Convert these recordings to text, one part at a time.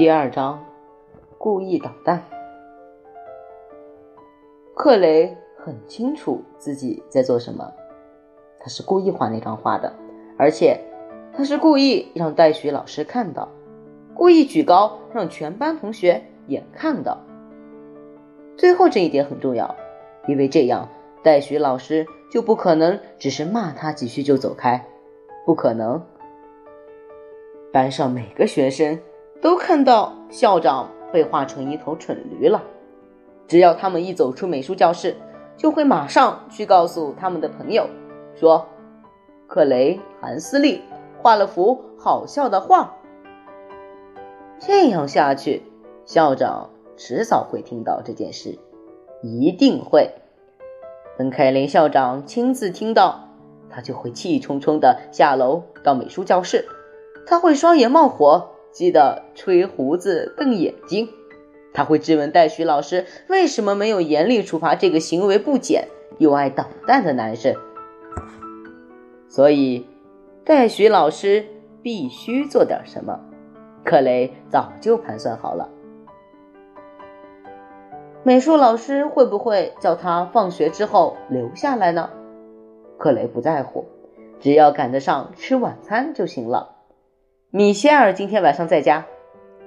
第二章，故意捣蛋。克雷很清楚自己在做什么，他是故意画那张画的，而且他是故意让戴许老师看到，故意举高让全班同学也看到。最后这一点很重要，因为这样戴许老师就不可能只是骂他几句就走开，不可能。班上每个学生都看到校长被画成一头蠢驴了。只要他们一走出美术教室，就会马上去告诉他们的朋友，说克雷·韩斯利画了幅好笑的画。这样下去，校长迟早会听到这件事，一定会。等凯琳校长亲自听到，他就会气冲冲地下楼到美术教室，他会双眼冒火，记得吹胡子瞪眼睛。他会质问戴许老师为什么没有严厉处罚这个行为不检又爱捣蛋的男生。所以，戴许老师必须做点什么。克雷早就盘算好了。美术老师会不会叫他放学之后留下来呢？克雷不在乎，只要赶得上吃晚餐就行了。米歇尔今天晚上在家，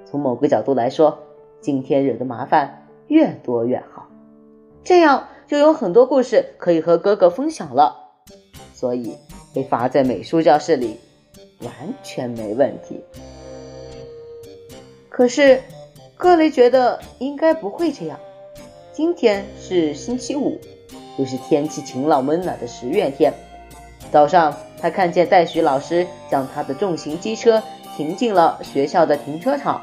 从某个角度来说。今天惹的麻烦越多越好，这样就有很多故事可以和哥哥分享了。所以被罚在美术教室里完全没问题。可是克雷觉得应该不会这样。今天是星期五，又是天气晴朗温暖的十月天。早上，他看见戴许老师将他的重型机车停进了学校的停车场。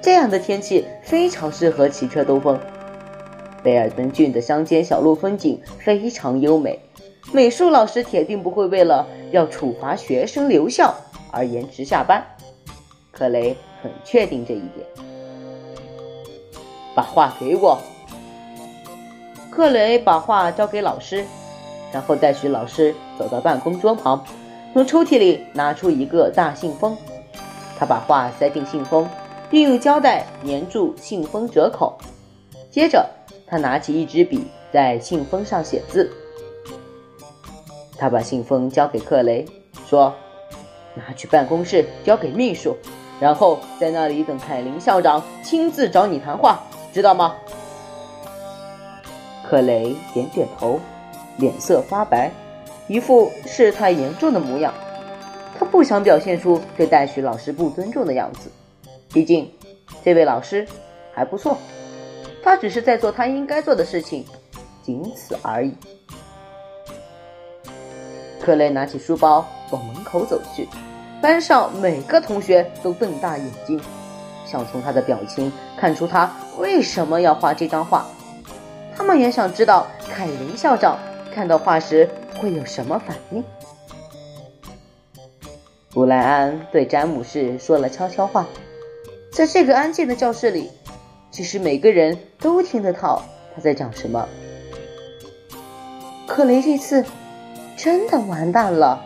这样的天气非常适合骑车兜风。贝尔登郡的乡间小路风景非常优美，美术老师铁定不会为了要处罚学生留校而延迟下班。克雷很确定这一点。把画给我。克雷把画交给老师，然后带许老师走到办公桌旁，从抽屉里拿出一个大信封，他把画塞进信封。并用胶带粘住信封折口，接着他拿起一支笔，在信封上写字。他把信封交给克雷，说：“拿去办公室交给秘书，然后在那里等凯琳校长亲自找你谈话，知道吗？”克雷点点头，脸色发白，一副事态严重的模样。他不想表现出对戴许老师不尊重的样子。毕竟，这位老师还不错，他只是在做他应该做的事情，仅此而已。克雷拿起书包往门口走去，班上每个同学都瞪大眼睛，想从他的表情看出他为什么要画这张画。他们也想知道凯琳校长看到画时会有什么反应。布莱恩对詹姆士说了悄悄话。在这个安静的教室里，其实每个人都听得到他在讲什么。克雷这次真的完蛋了。